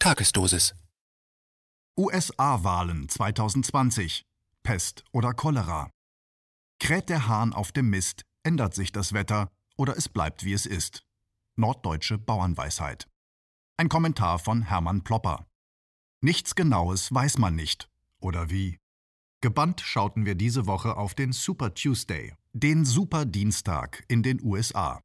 Tagesdosis. USA-Wahlen 2020. Pest oder Cholera. Kräht der Hahn auf dem Mist, ändert sich das Wetter oder es bleibt wie es ist. Norddeutsche Bauernweisheit. Ein Kommentar von Hermann Plopper. Nichts Genaues weiß man nicht. Oder wie? Gebannt schauten wir diese Woche auf den Super Tuesday, den Super Dienstag in den USA.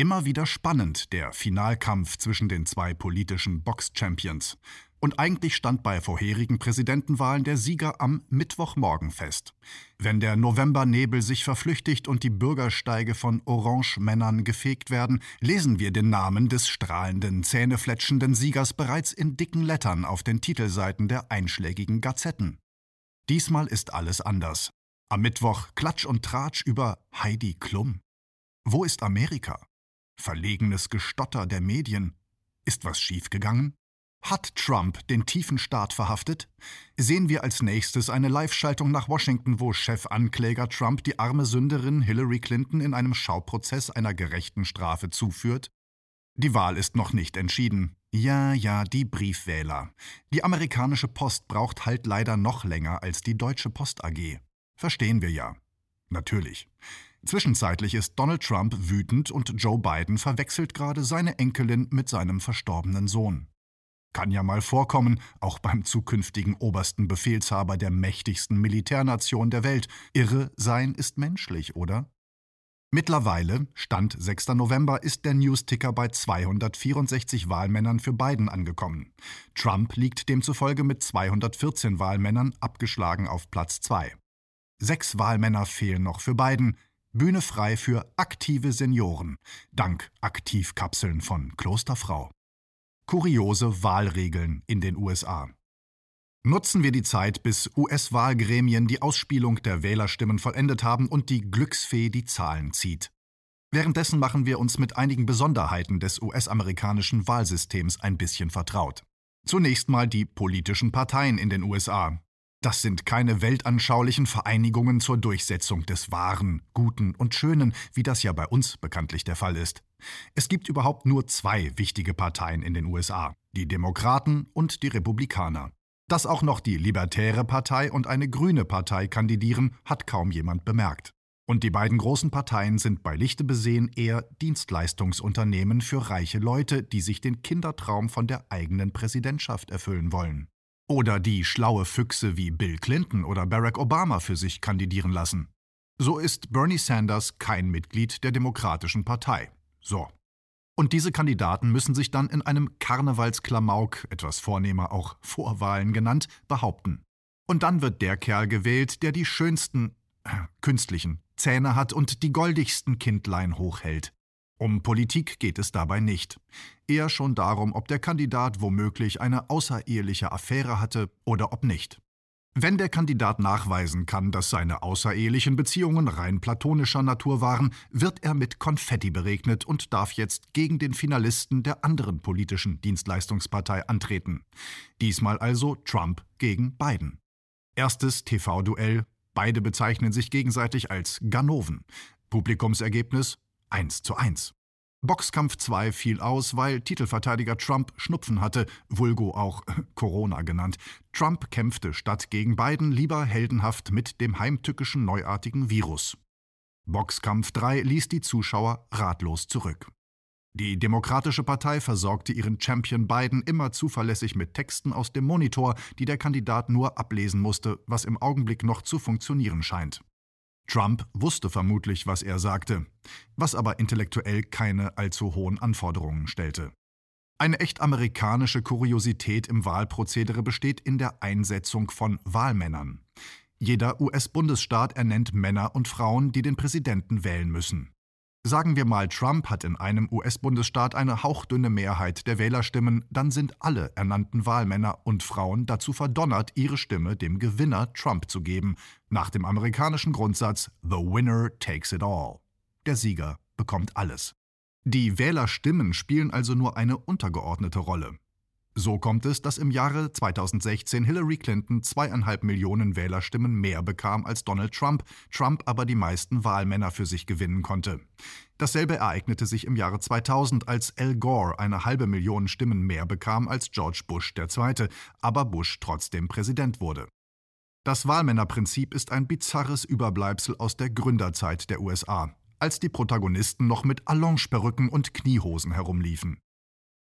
Immer wieder spannend der Finalkampf zwischen den zwei politischen Box-Champions. Und eigentlich stand bei vorherigen Präsidentenwahlen der Sieger am Mittwochmorgen fest. Wenn der Novembernebel sich verflüchtigt und die Bürgersteige von Orange-Männern gefegt werden, lesen wir den Namen des strahlenden, zähnefletschenden Siegers bereits in dicken Lettern auf den Titelseiten der einschlägigen Gazetten. Diesmal ist alles anders. Am Mittwoch Klatsch und Tratsch über Heidi Klum. Wo ist Amerika? Verlegenes Gestotter der Medien. Ist was schiefgegangen? Hat Trump den tiefen Staat verhaftet? Sehen wir als nächstes eine Live-Schaltung nach Washington, wo Chefankläger Trump die arme Sünderin Hillary Clinton in einem Schauprozess einer gerechten Strafe zuführt? Die Wahl ist noch nicht entschieden. Ja, ja, die Briefwähler. Die amerikanische Post braucht halt leider noch länger als die Deutsche Post AG. Verstehen wir ja. Natürlich. Zwischenzeitlich ist Donald Trump wütend und Joe Biden verwechselt gerade seine Enkelin mit seinem verstorbenen Sohn. Kann ja mal vorkommen, auch beim zukünftigen obersten Befehlshaber der mächtigsten Militärnation der Welt. Irre sein ist menschlich, oder? Mittlerweile, Stand 6. November, ist der Newsticker bei 264 Wahlmännern für Biden angekommen. Trump liegt demzufolge mit 214 Wahlmännern abgeschlagen auf Platz 2. Sechs Wahlmänner fehlen noch für Biden. Bühne frei für aktive Senioren, dank Aktivkapseln von Klosterfrau. Kuriose Wahlregeln in den USA. Nutzen wir die Zeit, bis US-Wahlgremien die Ausspielung der Wählerstimmen vollendet haben und die Glücksfee die Zahlen zieht. Währenddessen machen wir uns mit einigen Besonderheiten des US-amerikanischen Wahlsystems ein bisschen vertraut. Zunächst mal die politischen Parteien in den USA. Das sind keine weltanschaulichen Vereinigungen zur Durchsetzung des Wahren, Guten und Schönen, wie das ja bei uns bekanntlich der Fall ist. Es gibt überhaupt nur zwei wichtige Parteien in den USA, die Demokraten und die Republikaner. Dass auch noch die Libertäre Partei und eine grüne Partei kandidieren, hat kaum jemand bemerkt. Und die beiden großen Parteien sind bei Lichte besehen eher Dienstleistungsunternehmen für reiche Leute, die sich den Kindertraum von der eigenen Präsidentschaft erfüllen wollen. Oder die schlaue Füchse wie Bill Clinton oder Barack Obama für sich kandidieren lassen. So ist Bernie Sanders kein Mitglied der Demokratischen Partei. So. Und diese Kandidaten müssen sich dann in einem Karnevalsklamauk, etwas vornehmer auch Vorwahlen genannt, behaupten. Und dann wird der Kerl gewählt, der die schönsten, äh, künstlichen Zähne hat und die goldigsten Kindlein hochhält. Um Politik geht es dabei nicht. Eher schon darum, ob der Kandidat womöglich eine außereheliche Affäre hatte oder ob nicht. Wenn der Kandidat nachweisen kann, dass seine außerehelichen Beziehungen rein platonischer Natur waren, wird er mit Konfetti beregnet und darf jetzt gegen den Finalisten der anderen politischen Dienstleistungspartei antreten. Diesmal also Trump gegen Biden. Erstes TV-Duell. Beide bezeichnen sich gegenseitig als Ganoven. Publikumsergebnis 1 zu 1. Boxkampf 2 fiel aus, weil Titelverteidiger Trump Schnupfen hatte, vulgo auch Corona genannt. Trump kämpfte statt gegen Biden lieber heldenhaft mit dem heimtückischen neuartigen Virus. Boxkampf 3 ließ die Zuschauer ratlos zurück. Die Demokratische Partei versorgte ihren Champion Biden immer zuverlässig mit Texten aus dem Monitor, die der Kandidat nur ablesen musste, was im Augenblick noch zu funktionieren scheint. Trump wusste vermutlich, was er sagte, was aber intellektuell keine allzu hohen Anforderungen stellte. Eine echt amerikanische Kuriosität im Wahlprozedere besteht in der Einsetzung von Wahlmännern. Jeder US-Bundesstaat ernennt Männer und Frauen, die den Präsidenten wählen müssen. Sagen wir mal, Trump hat in einem US-Bundesstaat eine hauchdünne Mehrheit der Wählerstimmen, dann sind alle ernannten Wahlmänner und Frauen dazu verdonnert, ihre Stimme dem Gewinner Trump zu geben, nach dem amerikanischen Grundsatz The Winner takes it all. Der Sieger bekommt alles. Die Wählerstimmen spielen also nur eine untergeordnete Rolle. So kommt es, dass im Jahre 2016 Hillary Clinton zweieinhalb Millionen Wählerstimmen mehr bekam als Donald Trump, Trump aber die meisten Wahlmänner für sich gewinnen konnte. Dasselbe ereignete sich im Jahre 2000, als Al Gore eine halbe Million Stimmen mehr bekam als George Bush II., aber Bush trotzdem Präsident wurde. Das Wahlmännerprinzip ist ein bizarres Überbleibsel aus der Gründerzeit der USA, als die Protagonisten noch mit Allonge-Perücken und Kniehosen herumliefen.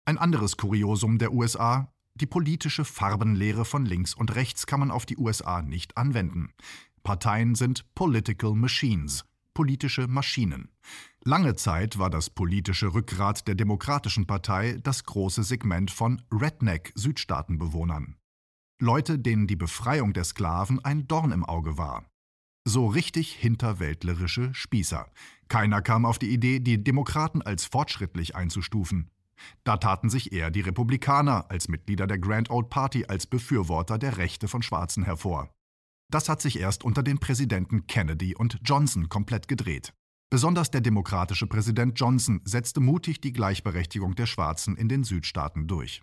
Ein anderes Kuriosum der USA, die politische Farbenlehre von links und rechts kann man auf die USA nicht anwenden. Parteien sind Political Machines, politische Maschinen. Lange Zeit war das politische Rückgrat der Demokratischen Partei das große Segment von Redneck-Südstaatenbewohnern. Leute, denen die Befreiung der Sklaven ein Dorn im Auge war. So richtig hinterwäldlerische Spießer. Keiner kam auf die Idee, die Demokraten als fortschrittlich einzustufen. Da taten sich eher die Republikaner als Mitglieder der Grand Old Party als Befürworter der Rechte von Schwarzen hervor. Das hat sich erst unter den Präsidenten Kennedy und Johnson komplett gedreht. Besonders der demokratische Präsident Johnson setzte mutig die Gleichberechtigung der Schwarzen in den Südstaaten durch.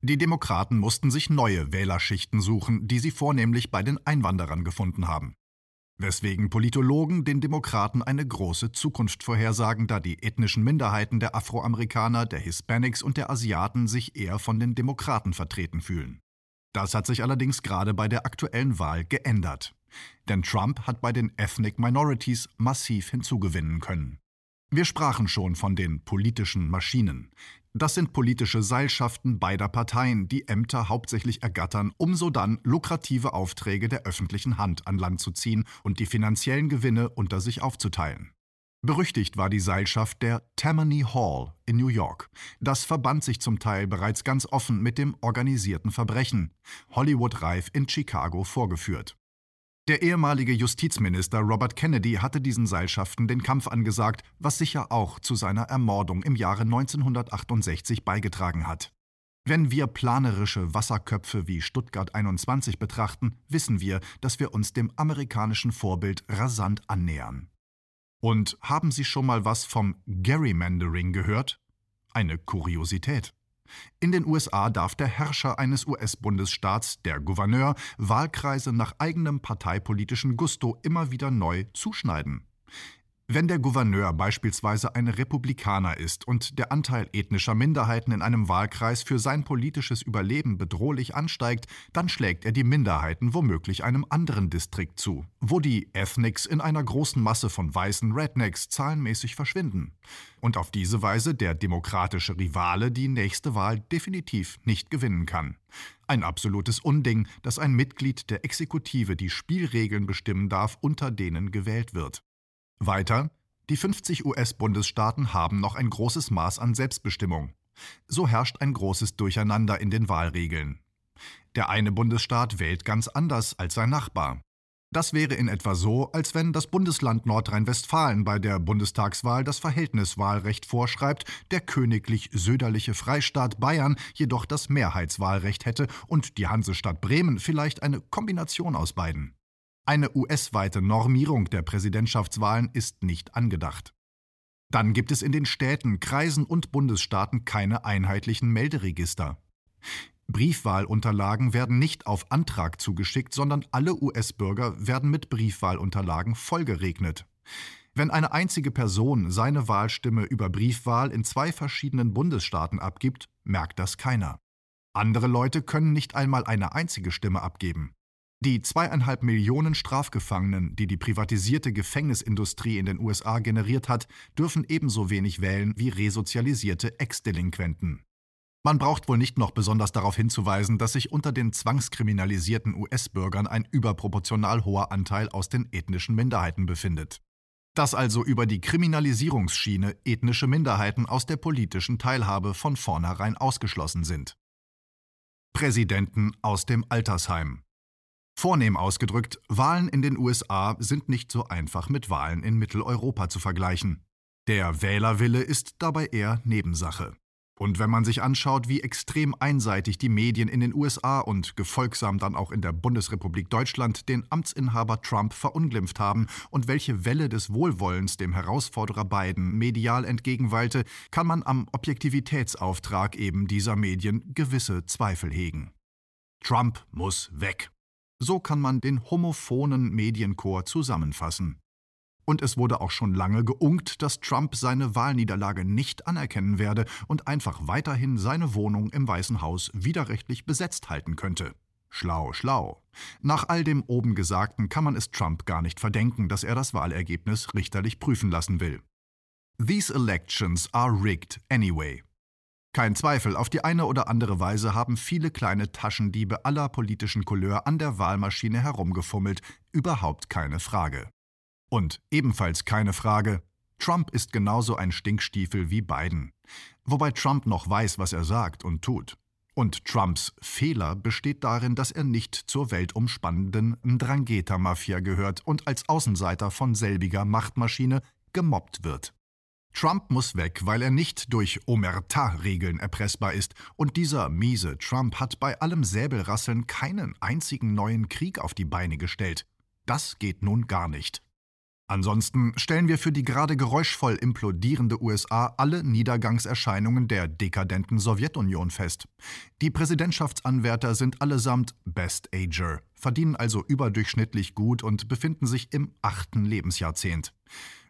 Die Demokraten mussten sich neue Wählerschichten suchen, die sie vornehmlich bei den Einwanderern gefunden haben weswegen Politologen den Demokraten eine große Zukunft vorhersagen, da die ethnischen Minderheiten der Afroamerikaner, der Hispanics und der Asiaten sich eher von den Demokraten vertreten fühlen. Das hat sich allerdings gerade bei der aktuellen Wahl geändert. Denn Trump hat bei den Ethnic Minorities massiv hinzugewinnen können. Wir sprachen schon von den politischen Maschinen. Das sind politische Seilschaften beider Parteien, die Ämter hauptsächlich ergattern, um so dann lukrative Aufträge der öffentlichen Hand an Land zu ziehen und die finanziellen Gewinne unter sich aufzuteilen. Berüchtigt war die Seilschaft der Tammany Hall in New York. Das verband sich zum Teil bereits ganz offen mit dem organisierten Verbrechen, Hollywood reif in Chicago vorgeführt. Der ehemalige Justizminister Robert Kennedy hatte diesen Seilschaften den Kampf angesagt, was sicher auch zu seiner Ermordung im Jahre 1968 beigetragen hat. Wenn wir planerische Wasserköpfe wie Stuttgart 21 betrachten, wissen wir, dass wir uns dem amerikanischen Vorbild rasant annähern. Und haben Sie schon mal was vom Gerrymandering gehört? Eine Kuriosität. In den USA darf der Herrscher eines US-Bundesstaats, der Gouverneur, Wahlkreise nach eigenem parteipolitischen Gusto immer wieder neu zuschneiden. Wenn der Gouverneur beispielsweise ein Republikaner ist und der Anteil ethnischer Minderheiten in einem Wahlkreis für sein politisches Überleben bedrohlich ansteigt, dann schlägt er die Minderheiten womöglich einem anderen Distrikt zu, wo die Ethnics in einer großen Masse von weißen Rednecks zahlenmäßig verschwinden. Und auf diese Weise der demokratische Rivale die nächste Wahl definitiv nicht gewinnen kann. Ein absolutes Unding, dass ein Mitglied der Exekutive die Spielregeln bestimmen darf, unter denen gewählt wird. Weiter, die 50 US-Bundesstaaten haben noch ein großes Maß an Selbstbestimmung. So herrscht ein großes Durcheinander in den Wahlregeln. Der eine Bundesstaat wählt ganz anders als sein Nachbar. Das wäre in etwa so, als wenn das Bundesland Nordrhein-Westfalen bei der Bundestagswahl das Verhältniswahlrecht vorschreibt, der königlich-söderliche Freistaat Bayern jedoch das Mehrheitswahlrecht hätte und die Hansestadt Bremen vielleicht eine Kombination aus beiden. Eine US-weite Normierung der Präsidentschaftswahlen ist nicht angedacht. Dann gibt es in den Städten, Kreisen und Bundesstaaten keine einheitlichen Melderegister. Briefwahlunterlagen werden nicht auf Antrag zugeschickt, sondern alle US-Bürger werden mit Briefwahlunterlagen vollgeregnet. Wenn eine einzige Person seine Wahlstimme über Briefwahl in zwei verschiedenen Bundesstaaten abgibt, merkt das keiner. Andere Leute können nicht einmal eine einzige Stimme abgeben. Die zweieinhalb Millionen Strafgefangenen, die die privatisierte Gefängnisindustrie in den USA generiert hat, dürfen ebenso wenig wählen wie resozialisierte Ex-Delinquenten. Man braucht wohl nicht noch besonders darauf hinzuweisen, dass sich unter den zwangskriminalisierten US-Bürgern ein überproportional hoher Anteil aus den ethnischen Minderheiten befindet. Dass also über die Kriminalisierungsschiene ethnische Minderheiten aus der politischen Teilhabe von vornherein ausgeschlossen sind. Präsidenten aus dem Altersheim Vornehm ausgedrückt, Wahlen in den USA sind nicht so einfach mit Wahlen in Mitteleuropa zu vergleichen. Der Wählerwille ist dabei eher Nebensache. Und wenn man sich anschaut, wie extrem einseitig die Medien in den USA und gefolgsam dann auch in der Bundesrepublik Deutschland den Amtsinhaber Trump verunglimpft haben und welche Welle des Wohlwollens dem Herausforderer Biden medial entgegenweilte, kann man am Objektivitätsauftrag eben dieser Medien gewisse Zweifel hegen. Trump muss weg. So kann man den homophonen Medienchor zusammenfassen. Und es wurde auch schon lange geunkt, dass Trump seine Wahlniederlage nicht anerkennen werde und einfach weiterhin seine Wohnung im Weißen Haus widerrechtlich besetzt halten könnte. Schlau, schlau. Nach all dem oben Gesagten kann man es Trump gar nicht verdenken, dass er das Wahlergebnis richterlich prüfen lassen will. These elections are rigged anyway. Kein Zweifel, auf die eine oder andere Weise haben viele kleine Taschendiebe aller politischen Couleur an der Wahlmaschine herumgefummelt, überhaupt keine Frage. Und ebenfalls keine Frage, Trump ist genauso ein Stinkstiefel wie Biden. Wobei Trump noch weiß, was er sagt und tut. Und Trumps Fehler besteht darin, dass er nicht zur weltumspannenden Ndrangheta-Mafia gehört und als Außenseiter von selbiger Machtmaschine gemobbt wird. Trump muss weg, weil er nicht durch Omerta-Regeln erpressbar ist, und dieser miese Trump hat bei allem Säbelrasseln keinen einzigen neuen Krieg auf die Beine gestellt. Das geht nun gar nicht. Ansonsten stellen wir für die gerade geräuschvoll implodierende USA alle Niedergangserscheinungen der dekadenten Sowjetunion fest. Die Präsidentschaftsanwärter sind allesamt Best Ager, verdienen also überdurchschnittlich gut und befinden sich im achten Lebensjahrzehnt.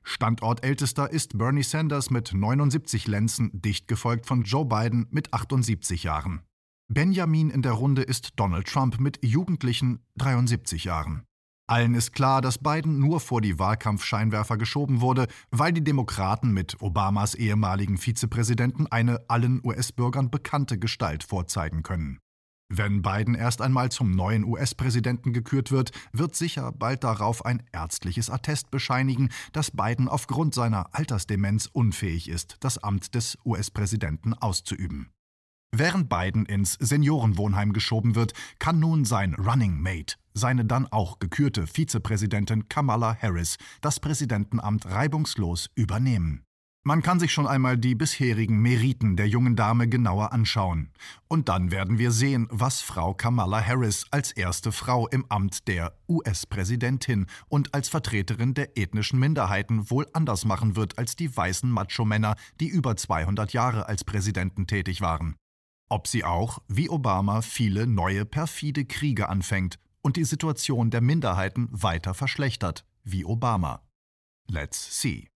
Standortältester ist Bernie Sanders mit 79 Lenzen, dicht gefolgt von Joe Biden mit 78 Jahren. Benjamin in der Runde ist Donald Trump mit jugendlichen 73 Jahren. Allen ist klar, dass Biden nur vor die Wahlkampfscheinwerfer geschoben wurde, weil die Demokraten mit Obamas ehemaligen Vizepräsidenten eine allen US-Bürgern bekannte Gestalt vorzeigen können. Wenn Biden erst einmal zum neuen US-Präsidenten gekürt wird, wird sicher bald darauf ein ärztliches Attest bescheinigen, dass Biden aufgrund seiner Altersdemenz unfähig ist, das Amt des US-Präsidenten auszuüben. Während Biden ins Seniorenwohnheim geschoben wird, kann nun sein Running Mate, seine dann auch gekürte Vizepräsidentin Kamala Harris, das Präsidentenamt reibungslos übernehmen. Man kann sich schon einmal die bisherigen Meriten der jungen Dame genauer anschauen. Und dann werden wir sehen, was Frau Kamala Harris als erste Frau im Amt der US-Präsidentin und als Vertreterin der ethnischen Minderheiten wohl anders machen wird als die weißen Macho-Männer, die über 200 Jahre als Präsidenten tätig waren ob sie auch, wie Obama, viele neue perfide Kriege anfängt und die Situation der Minderheiten weiter verschlechtert, wie Obama. Let's see.